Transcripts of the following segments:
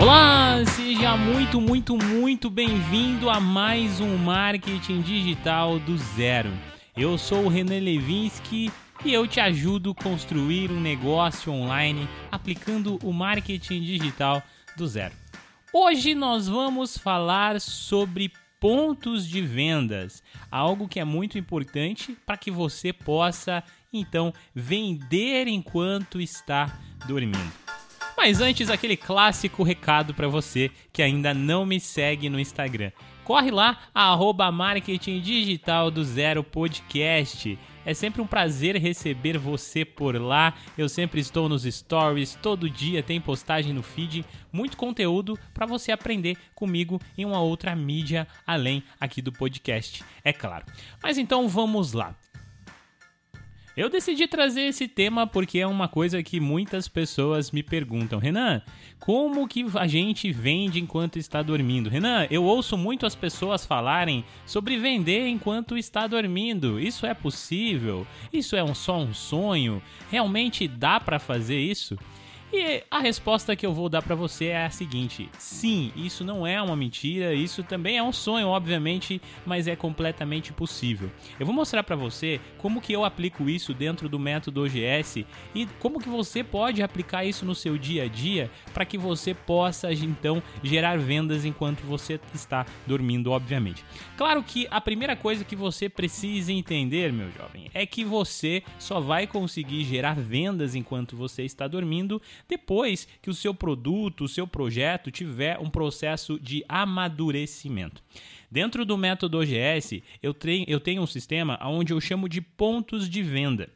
Olá, seja muito, muito, muito bem-vindo a mais um Marketing Digital do Zero. Eu sou o Renan Levinsky e eu te ajudo a construir um negócio online aplicando o marketing digital do zero. Hoje nós vamos falar sobre pontos de vendas, algo que é muito importante para que você possa então vender enquanto está dormindo. Mas antes, aquele clássico recado para você que ainda não me segue no Instagram. Corre lá, arroba Marketing Digital do Zero Podcast. É sempre um prazer receber você por lá. Eu sempre estou nos stories, todo dia tem postagem no feed, muito conteúdo para você aprender comigo em uma outra mídia além aqui do podcast, é claro. Mas então vamos lá. Eu decidi trazer esse tema porque é uma coisa que muitas pessoas me perguntam. Renan, como que a gente vende enquanto está dormindo? Renan, eu ouço muito as pessoas falarem sobre vender enquanto está dormindo. Isso é possível? Isso é um, só um sonho? Realmente dá para fazer isso? E a resposta que eu vou dar para você é a seguinte: sim, isso não é uma mentira, isso também é um sonho, obviamente, mas é completamente possível. Eu vou mostrar para você como que eu aplico isso dentro do método OGS e como que você pode aplicar isso no seu dia a dia para que você possa então gerar vendas enquanto você está dormindo, obviamente. Claro que a primeira coisa que você precisa entender, meu jovem, é que você só vai conseguir gerar vendas enquanto você está dormindo depois que o seu produto, o seu projeto tiver um processo de amadurecimento. Dentro do método OGS, eu, eu tenho um sistema onde eu chamo de pontos de venda.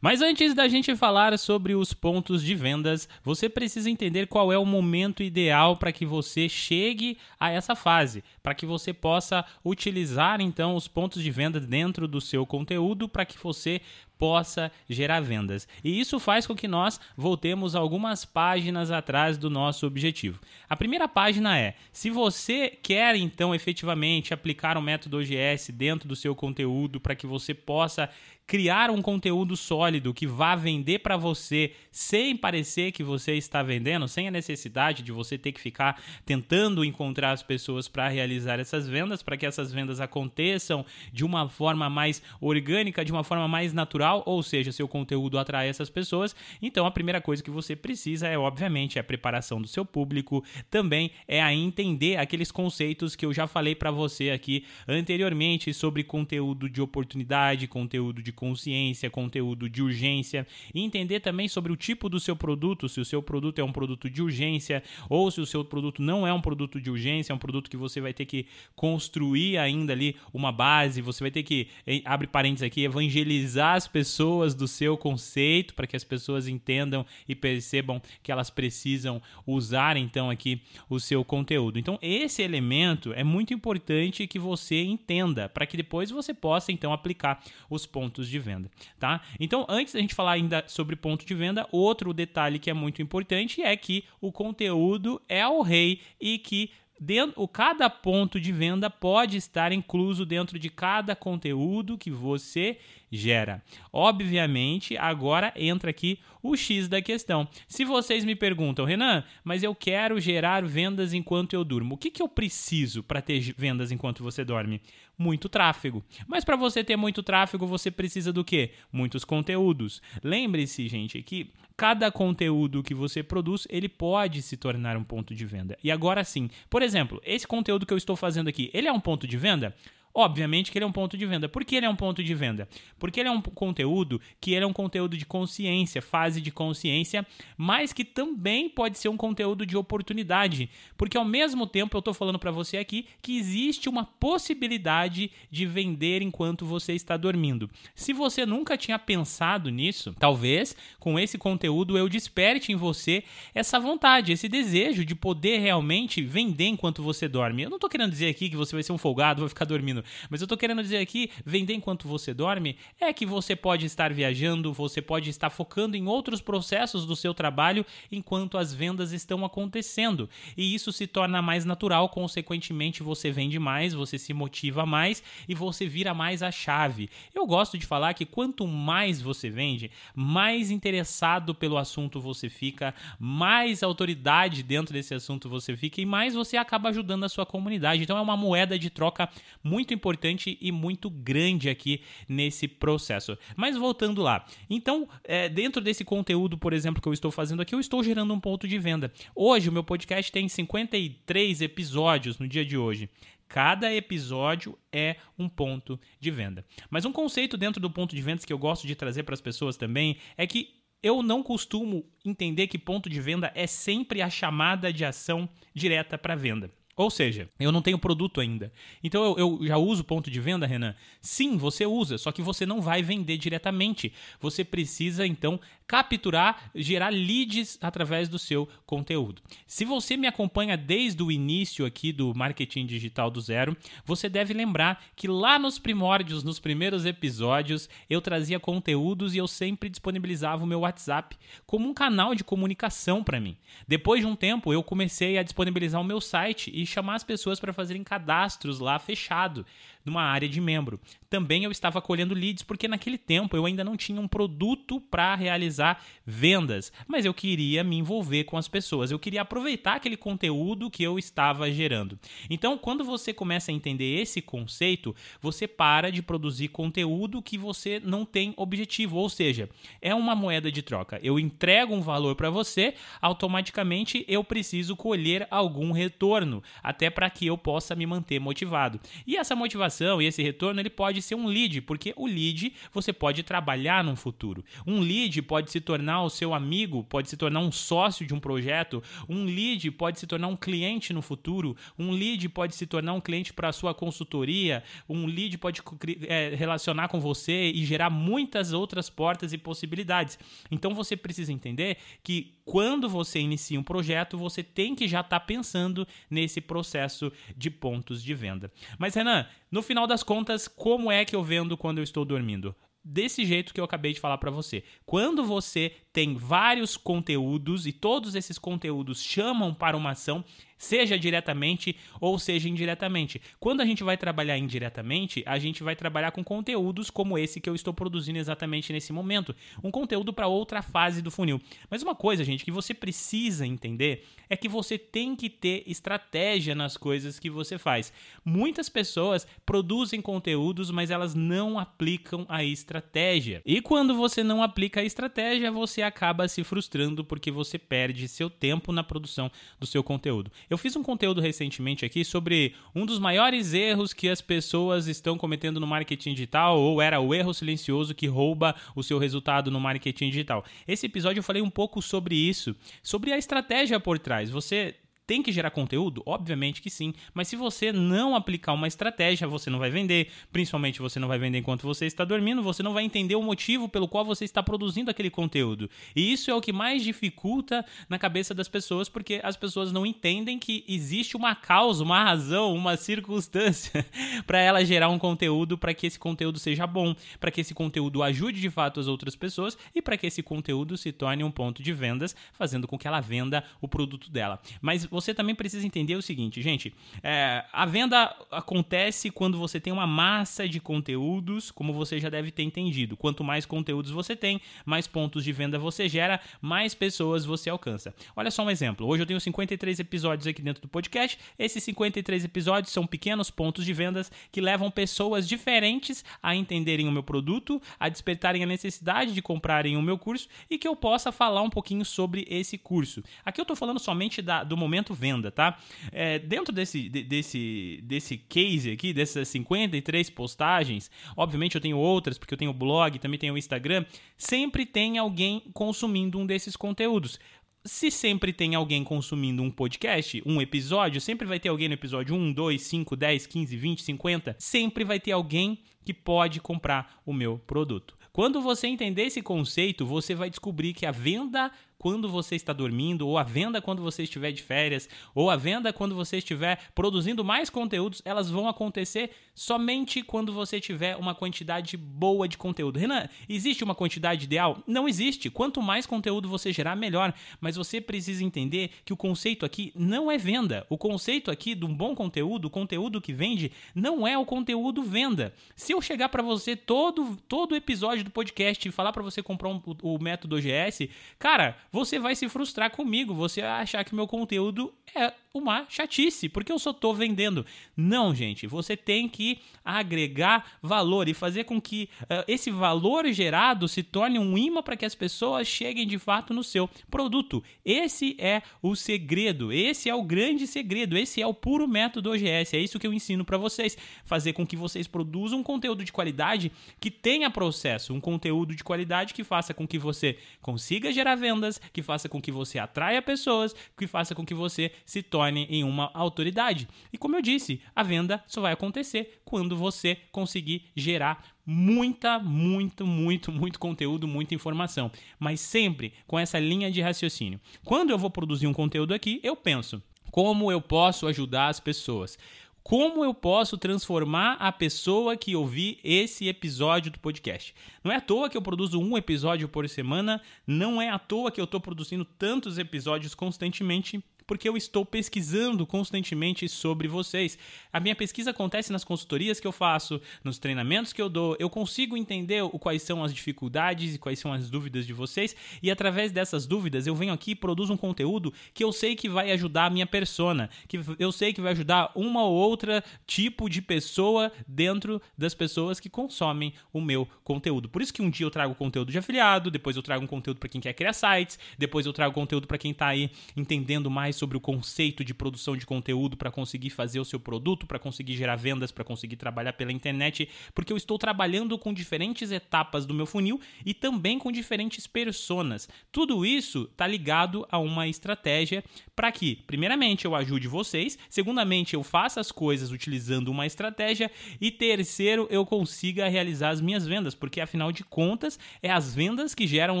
Mas antes da gente falar sobre os pontos de vendas, você precisa entender qual é o momento ideal para que você chegue a essa fase, para que você possa utilizar então os pontos de venda dentro do seu conteúdo para que você possa gerar vendas. E isso faz com que nós voltemos algumas páginas atrás do nosso objetivo. A primeira página é: se você quer então efetivamente aplicar o método OGS dentro do seu conteúdo para que você possa criar um conteúdo sólido que vá vender para você sem parecer que você está vendendo, sem a necessidade de você ter que ficar tentando encontrar as pessoas para realizar essas vendas, para que essas vendas aconteçam de uma forma mais orgânica, de uma forma mais natural ou seja, seu conteúdo atrai essas pessoas. Então a primeira coisa que você precisa é, obviamente, a preparação do seu público, também é a entender aqueles conceitos que eu já falei para você aqui anteriormente sobre conteúdo de oportunidade, conteúdo de consciência, conteúdo de urgência, e entender também sobre o tipo do seu produto, se o seu produto é um produto de urgência ou se o seu produto não é um produto de urgência, é um produto que você vai ter que construir ainda ali uma base, você vai ter que, abre parênteses aqui, evangelizar as pessoas pessoas do seu conceito, para que as pessoas entendam e percebam que elas precisam usar então aqui o seu conteúdo. Então, esse elemento é muito importante que você entenda, para que depois você possa então aplicar os pontos de venda, tá? Então, antes da gente falar ainda sobre ponto de venda, outro detalhe que é muito importante é que o conteúdo é o rei e que dentro, cada ponto de venda pode estar incluso dentro de cada conteúdo que você gera. Obviamente, agora entra aqui o X da questão. Se vocês me perguntam, Renan, mas eu quero gerar vendas enquanto eu durmo, o que, que eu preciso para ter vendas enquanto você dorme? Muito tráfego. Mas para você ter muito tráfego, você precisa do quê? Muitos conteúdos. Lembre-se, gente, que cada conteúdo que você produz, ele pode se tornar um ponto de venda. E agora sim, por exemplo, esse conteúdo que eu estou fazendo aqui, ele é um ponto de venda? Obviamente que ele é um ponto de venda. Por que ele é um ponto de venda? Porque ele é um conteúdo que ele é um conteúdo de consciência, fase de consciência, mas que também pode ser um conteúdo de oportunidade. Porque ao mesmo tempo eu estou falando para você aqui que existe uma possibilidade de vender enquanto você está dormindo. Se você nunca tinha pensado nisso, talvez com esse conteúdo eu desperte em você essa vontade, esse desejo de poder realmente vender enquanto você dorme. Eu não estou querendo dizer aqui que você vai ser um folgado, vai ficar dormindo Mas eu tô querendo dizer aqui, vender enquanto você dorme é que você pode estar viajando, você pode estar focando em outros processos do seu trabalho enquanto as vendas estão acontecendo. E isso se torna mais natural, consequentemente você vende mais, você se motiva mais e você vira mais a chave. Eu gosto de falar que quanto mais você vende, mais interessado pelo assunto você fica, mais autoridade dentro desse assunto você fica e mais você acaba ajudando a sua comunidade. Então é uma moeda de troca muito importante e muito grande aqui nesse processo. Mas voltando lá, então é, dentro desse conteúdo, por exemplo, que eu estou fazendo aqui, eu estou gerando um ponto de venda. Hoje o meu podcast tem 53 episódios no dia de hoje. Cada episódio é um ponto de venda. Mas um conceito dentro do ponto de vendas que eu gosto de trazer para as pessoas também é que eu não costumo entender que ponto de venda é sempre a chamada de ação direta para venda. Ou seja, eu não tenho produto ainda. Então eu, eu, já uso ponto de venda, Renan? Sim, você usa, só que você não vai vender diretamente. Você precisa então capturar, gerar leads através do seu conteúdo. Se você me acompanha desde o início aqui do marketing digital do zero, você deve lembrar que lá nos primórdios, nos primeiros episódios, eu trazia conteúdos e eu sempre disponibilizava o meu WhatsApp como um canal de comunicação para mim. Depois de um tempo, eu comecei a disponibilizar o meu site e chamar as pessoas para fazerem cadastros lá fechado numa área de membro. Também eu estava colhendo leads porque naquele tempo eu ainda não tinha um produto para realizar vendas, mas eu queria me envolver com as pessoas, eu queria aproveitar aquele conteúdo que eu estava gerando. Então, quando você começa a entender esse conceito, você para de produzir conteúdo que você não tem objetivo, ou seja, é uma moeda de troca. Eu entrego um valor para você, automaticamente eu preciso colher algum retorno, até para que eu possa me manter motivado. E essa motivação e esse retorno ele pode ser um lead, porque o lead você pode trabalhar no futuro. Um lead pode se tornar o seu amigo, pode se tornar um sócio de um projeto, um lead pode se tornar um cliente no futuro, um lead pode se tornar um cliente para a sua consultoria, um lead pode é, relacionar com você e gerar muitas outras portas e possibilidades. Então você precisa entender que quando você inicia um projeto, você tem que já estar tá pensando nesse processo de pontos de venda. Mas Renan, no final das contas, como é que eu vendo quando eu estou dormindo? desse jeito que eu acabei de falar para você. Quando você tem vários conteúdos e todos esses conteúdos chamam para uma ação, seja diretamente ou seja indiretamente. Quando a gente vai trabalhar indiretamente, a gente vai trabalhar com conteúdos como esse que eu estou produzindo exatamente nesse momento, um conteúdo para outra fase do funil. Mas uma coisa, gente, que você precisa entender é que você tem que ter estratégia nas coisas que você faz. Muitas pessoas produzem conteúdos, mas elas não aplicam a estratégia. E quando você não aplica a estratégia, você acaba se frustrando porque você perde seu tempo na produção do seu conteúdo. Eu fiz um conteúdo recentemente aqui sobre um dos maiores erros que as pessoas estão cometendo no marketing digital, ou era o erro silencioso que rouba o seu resultado no marketing digital. Esse episódio eu falei um pouco sobre isso, sobre a estratégia por trás. Você tem que gerar conteúdo? Obviamente que sim, mas se você não aplicar uma estratégia, você não vai vender, principalmente você não vai vender enquanto você está dormindo, você não vai entender o motivo pelo qual você está produzindo aquele conteúdo. E isso é o que mais dificulta na cabeça das pessoas, porque as pessoas não entendem que existe uma causa, uma razão, uma circunstância para ela gerar um conteúdo para que esse conteúdo seja bom, para que esse conteúdo ajude de fato as outras pessoas e para que esse conteúdo se torne um ponto de vendas, fazendo com que ela venda o produto dela. Mas você também precisa entender o seguinte, gente: é, a venda acontece quando você tem uma massa de conteúdos, como você já deve ter entendido. Quanto mais conteúdos você tem, mais pontos de venda você gera, mais pessoas você alcança. Olha só um exemplo. Hoje eu tenho 53 episódios aqui dentro do podcast. Esses 53 episódios são pequenos pontos de vendas que levam pessoas diferentes a entenderem o meu produto, a despertarem a necessidade de comprarem o meu curso e que eu possa falar um pouquinho sobre esse curso. Aqui eu estou falando somente da, do momento venda, tá? É, dentro desse, desse, desse case aqui, dessas 53 postagens, obviamente eu tenho outras, porque eu tenho blog, também tenho Instagram, sempre tem alguém consumindo um desses conteúdos se sempre tem alguém consumindo um podcast, um episódio, sempre vai ter alguém no episódio 1, 2, 5, 10, 15, 20, 50, sempre vai ter alguém que pode comprar o meu produto. Quando você entender esse conceito, você vai descobrir que a venda quando você está dormindo, ou a venda quando você estiver de férias, ou a venda quando você estiver produzindo mais conteúdos, elas vão acontecer somente quando você tiver uma quantidade boa de conteúdo. Renan, existe uma quantidade ideal? Não existe. Quanto mais conteúdo você gerar, melhor. Mas você precisa entender que o conceito aqui não é venda. O conceito aqui de um bom conteúdo, o conteúdo que vende, não é o conteúdo venda. Se eu chegar para você todo todo episódio do podcast e falar para você comprar um, o, método OGS, cara, você vai se frustrar comigo, você vai achar que meu conteúdo é uma chatice, porque eu só tô vendendo. Não, gente, você tem que agregar valor e fazer com que uh, esse valor gerado se torne um imã para que as pessoas cheguem de fato no seu produto. Esse é o segredo, esse é o grande segredo, esse é o puro método OGS. É isso que eu ensino para vocês, fazer com que vocês produzam um conteúdo de qualidade que tenha processo, um conteúdo de qualidade que faça com que você consiga gerar vendas, que faça com que você atraia pessoas, que faça com que você se torne em uma autoridade. E como eu disse, a venda só vai acontecer quando você conseguir gerar muita, muito, muito, muito conteúdo, muita informação, mas sempre com essa linha de raciocínio. Quando eu vou produzir um conteúdo aqui, eu penso como eu posso ajudar as pessoas. Como eu posso transformar a pessoa que ouvir esse episódio do podcast? Não é à toa que eu produzo um episódio por semana, não é à toa que eu estou produzindo tantos episódios constantemente porque eu estou pesquisando constantemente sobre vocês. A minha pesquisa acontece nas consultorias que eu faço, nos treinamentos que eu dou. Eu consigo entender o, quais são as dificuldades e quais são as dúvidas de vocês, e através dessas dúvidas eu venho aqui e produzo um conteúdo que eu sei que vai ajudar a minha persona, que eu sei que vai ajudar uma ou outra tipo de pessoa dentro das pessoas que consomem o meu conteúdo. Por isso que um dia eu trago conteúdo de afiliado, depois eu trago um conteúdo para quem quer criar sites, depois eu trago conteúdo para quem está aí entendendo mais sobre o conceito de produção de conteúdo para conseguir fazer o seu produto, para conseguir gerar vendas, para conseguir trabalhar pela internet, porque eu estou trabalhando com diferentes etapas do meu funil e também com diferentes personas. Tudo isso está ligado a uma estratégia para que, primeiramente, eu ajude vocês, segundamente, eu faça as coisas utilizando uma estratégia e terceiro, eu consiga realizar as minhas vendas, porque afinal de contas, é as vendas que geram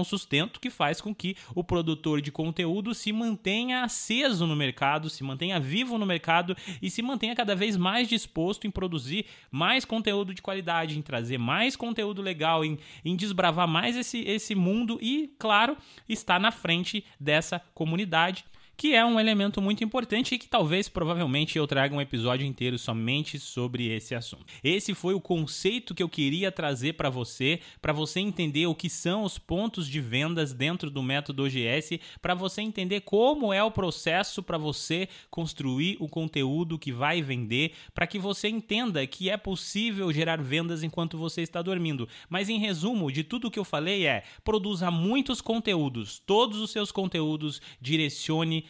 o sustento que faz com que o produtor de conteúdo se mantenha aceso no mercado, se mantenha vivo no mercado e se mantenha cada vez mais disposto em produzir mais conteúdo de qualidade, em trazer mais conteúdo legal, em, em desbravar mais esse, esse mundo e, claro, estar na frente dessa comunidade que é um elemento muito importante e que talvez, provavelmente, eu traga um episódio inteiro somente sobre esse assunto. Esse foi o conceito que eu queria trazer para você, para você entender o que são os pontos de vendas dentro do método OGS, para você entender como é o processo para você construir o conteúdo que vai vender, para que você entenda que é possível gerar vendas enquanto você está dormindo. Mas em resumo, de tudo que eu falei é: produza muitos conteúdos, todos os seus conteúdos direcione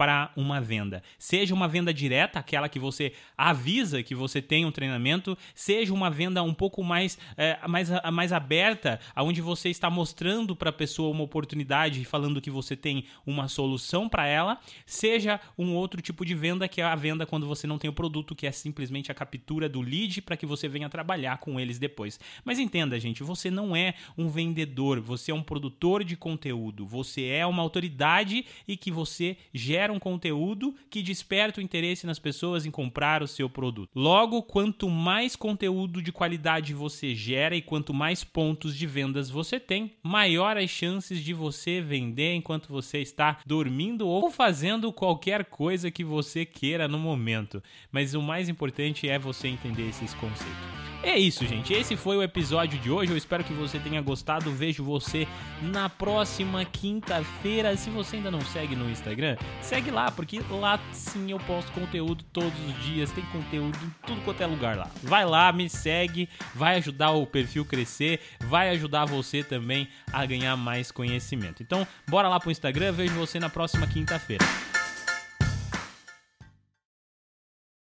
para uma venda. Seja uma venda direta, aquela que você avisa que você tem um treinamento, seja uma venda um pouco mais, é, mais, mais aberta, onde você está mostrando para a pessoa uma oportunidade e falando que você tem uma solução para ela, seja um outro tipo de venda que é a venda quando você não tem o produto, que é simplesmente a captura do lead para que você venha trabalhar com eles depois. Mas entenda, gente, você não é um vendedor, você é um produtor de conteúdo, você é uma autoridade e que você gera gera um conteúdo que desperta o interesse nas pessoas em comprar o seu produto. Logo, quanto mais conteúdo de qualidade você gera e quanto mais pontos de vendas você tem, maior as chances de você vender enquanto você está dormindo ou fazendo qualquer coisa que você queira no momento. Mas o mais importante é você entender esses conceitos. É isso, gente. Esse foi o episódio de hoje. Eu espero que você tenha gostado. Vejo você na próxima quinta-feira. Se você ainda não segue no Instagram, segue lá, porque lá sim eu posto conteúdo todos os dias. Tem conteúdo em tudo quanto é lugar lá. Vai lá, me segue, vai ajudar o perfil crescer, vai ajudar você também a ganhar mais conhecimento. Então, bora lá pro Instagram. Vejo você na próxima quinta-feira.